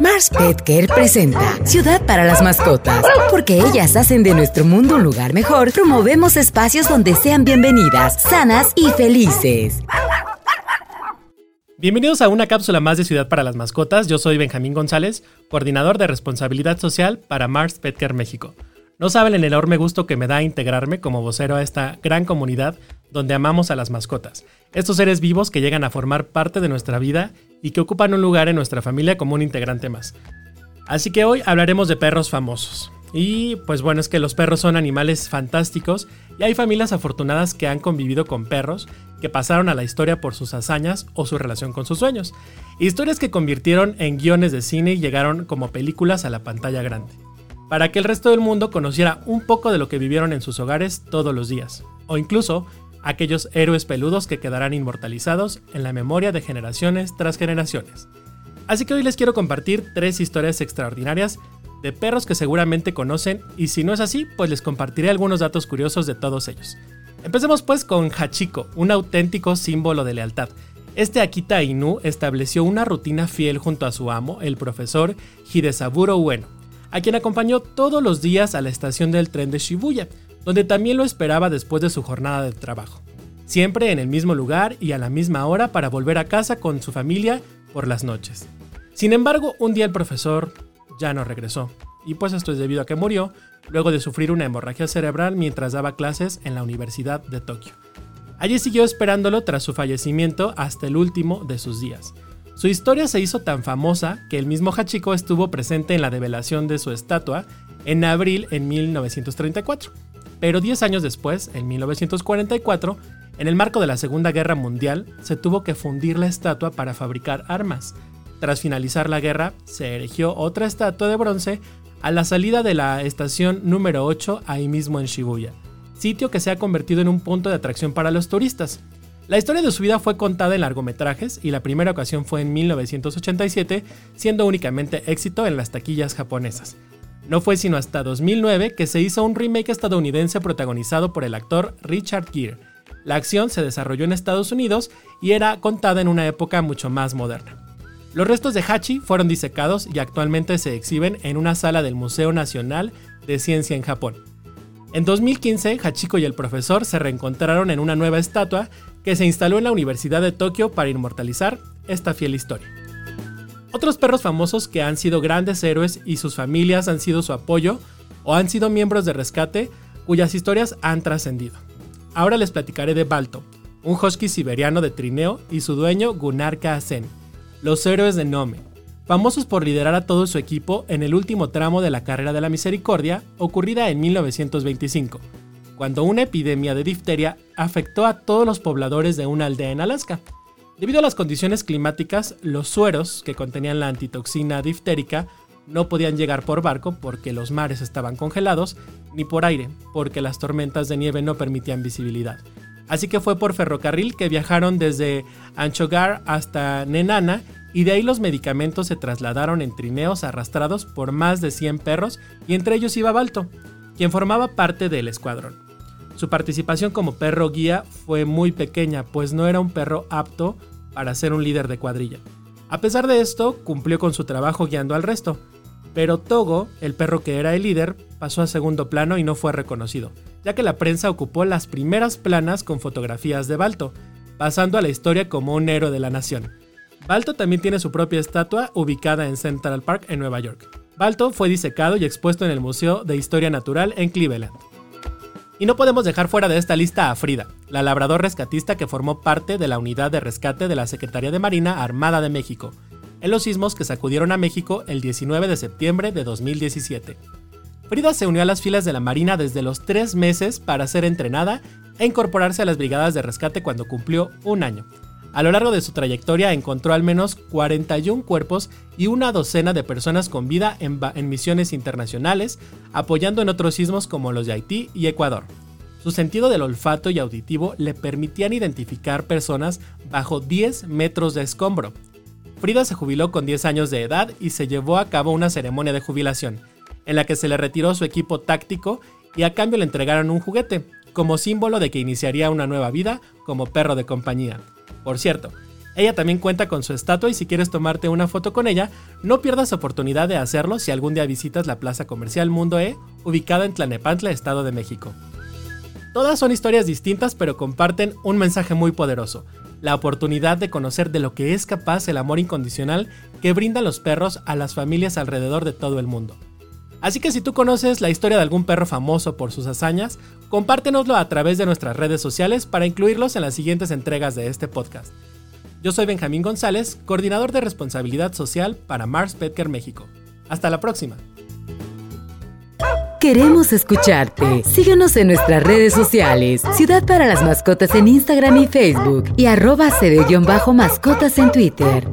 Mars Pet Care presenta Ciudad para las mascotas. Porque ellas hacen de nuestro mundo un lugar mejor, promovemos espacios donde sean bienvenidas, sanas y felices. Bienvenidos a una cápsula más de Ciudad para las Mascotas. Yo soy Benjamín González, coordinador de responsabilidad social para Mars Pet Care México. No saben el enorme gusto que me da integrarme como vocero a esta gran comunidad donde amamos a las mascotas. Estos seres vivos que llegan a formar parte de nuestra vida y que ocupan un lugar en nuestra familia como un integrante más. Así que hoy hablaremos de perros famosos. Y pues bueno, es que los perros son animales fantásticos y hay familias afortunadas que han convivido con perros que pasaron a la historia por sus hazañas o su relación con sus sueños. Historias que convirtieron en guiones de cine y llegaron como películas a la pantalla grande para que el resto del mundo conociera un poco de lo que vivieron en sus hogares todos los días, o incluso aquellos héroes peludos que quedarán inmortalizados en la memoria de generaciones tras generaciones. Así que hoy les quiero compartir tres historias extraordinarias de perros que seguramente conocen y si no es así, pues les compartiré algunos datos curiosos de todos ellos. Empecemos pues con Hachiko, un auténtico símbolo de lealtad. Este Akita Inu estableció una rutina fiel junto a su amo, el profesor Hidesaburo Ueno, a quien acompañó todos los días a la estación del tren de Shibuya, donde también lo esperaba después de su jornada de trabajo. Siempre en el mismo lugar y a la misma hora para volver a casa con su familia por las noches. Sin embargo, un día el profesor ya no regresó, y pues esto es debido a que murió luego de sufrir una hemorragia cerebral mientras daba clases en la Universidad de Tokio. Allí siguió esperándolo tras su fallecimiento hasta el último de sus días. Su historia se hizo tan famosa que el mismo Hachiko estuvo presente en la develación de su estatua en abril en 1934. Pero 10 años después, en 1944, en el marco de la Segunda Guerra Mundial, se tuvo que fundir la estatua para fabricar armas. Tras finalizar la guerra, se erigió otra estatua de bronce a la salida de la estación número 8 ahí mismo en Shibuya, sitio que se ha convertido en un punto de atracción para los turistas. La historia de su vida fue contada en largometrajes y la primera ocasión fue en 1987, siendo únicamente éxito en las taquillas japonesas. No fue sino hasta 2009 que se hizo un remake estadounidense protagonizado por el actor Richard Gere. La acción se desarrolló en Estados Unidos y era contada en una época mucho más moderna. Los restos de Hachi fueron disecados y actualmente se exhiben en una sala del Museo Nacional de Ciencia en Japón. En 2015, Hachiko y el profesor se reencontraron en una nueva estatua que se instaló en la Universidad de Tokio para inmortalizar esta fiel historia. Otros perros famosos que han sido grandes héroes y sus familias han sido su apoyo o han sido miembros de rescate cuyas historias han trascendido. Ahora les platicaré de Balto, un husky siberiano de trineo y su dueño Gunnar Kaasen, los héroes de Nome, famosos por liderar a todo su equipo en el último tramo de la carrera de la misericordia ocurrida en 1925 cuando una epidemia de difteria afectó a todos los pobladores de una aldea en Alaska. Debido a las condiciones climáticas, los sueros que contenían la antitoxina diftérica no podían llegar por barco porque los mares estaban congelados, ni por aire porque las tormentas de nieve no permitían visibilidad. Así que fue por ferrocarril que viajaron desde Anchogar hasta Nenana y de ahí los medicamentos se trasladaron en trineos arrastrados por más de 100 perros y entre ellos iba Balto, quien formaba parte del escuadrón. Su participación como perro guía fue muy pequeña, pues no era un perro apto para ser un líder de cuadrilla. A pesar de esto, cumplió con su trabajo guiando al resto, pero Togo, el perro que era el líder, pasó a segundo plano y no fue reconocido, ya que la prensa ocupó las primeras planas con fotografías de Balto, pasando a la historia como un héroe de la nación. Balto también tiene su propia estatua ubicada en Central Park en Nueva York. Balto fue disecado y expuesto en el Museo de Historia Natural en Cleveland. Y no podemos dejar fuera de esta lista a Frida, la labrador rescatista que formó parte de la unidad de rescate de la Secretaría de Marina Armada de México, en los sismos que sacudieron a México el 19 de septiembre de 2017. Frida se unió a las filas de la Marina desde los tres meses para ser entrenada e incorporarse a las brigadas de rescate cuando cumplió un año. A lo largo de su trayectoria encontró al menos 41 cuerpos y una docena de personas con vida en, misiones internacionales, apoyando en otros sismos como los de Haití y Ecuador. Su sentido del olfato y auditivo le permitían identificar personas bajo 10 metros de escombro. Frida se jubiló con 10 años de edad y se llevó a cabo una ceremonia de jubilación, en la que se le retiró su equipo táctico y a cambio le entregaron un juguete, como símbolo de que iniciaría una nueva vida como perro de compañía. Por cierto, Ella también cuenta con su estatua y si quieres tomarte una foto con ella, no pierdas oportunidad de hacerlo si algún día visitas la Plaza Comercial Mundo E, ubicada en Tlanepantla, Estado de México. Todas son historias distintas pero comparten un mensaje muy poderoso, la oportunidad de conocer de lo que es capaz el amor incondicional que brindan los perros a las familias alrededor de todo el mundo. Así que si tú conoces la historia de algún perro famoso por sus hazañas, compártenoslo a través de nuestras redes sociales para incluirlos en las siguientes entregas de este podcast. Yo soy Benjamín González, coordinador de responsabilidad social para Mars Petker México. Hasta la próxima. Queremos escucharte. Síguenos en nuestras redes sociales. Ciudad para las Mascotas en Instagram y Facebook. Y arroba cd-mascotas en Twitter.